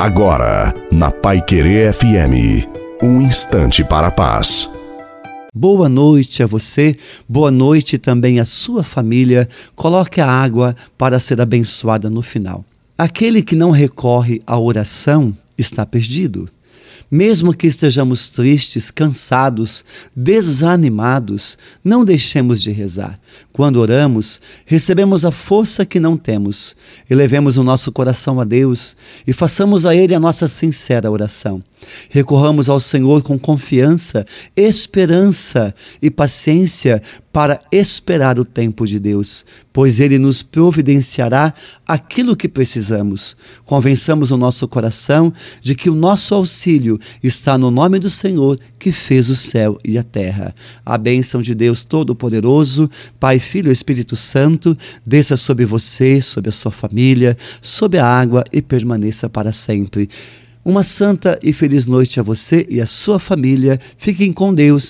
Agora, na Pai Querer FM, um instante para a paz. Boa noite a você, boa noite também à sua família. Coloque a água para ser abençoada no final. Aquele que não recorre à oração está perdido. Mesmo que estejamos tristes, cansados, desanimados, não deixemos de rezar. Quando oramos, recebemos a força que não temos. Elevemos o nosso coração a Deus e façamos a Ele a nossa sincera oração. Recorramos ao Senhor com confiança, esperança e paciência para esperar o tempo de Deus, pois Ele nos providenciará aquilo que precisamos. Convençamos o nosso coração de que o nosso auxílio está no nome do Senhor que fez o céu e a terra. A bênção de Deus Todo-Poderoso, Pai, Filho e Espírito Santo, desça sobre você, sobre a sua família, sobre a água e permaneça para sempre. Uma santa e feliz noite a você e a sua família. Fiquem com Deus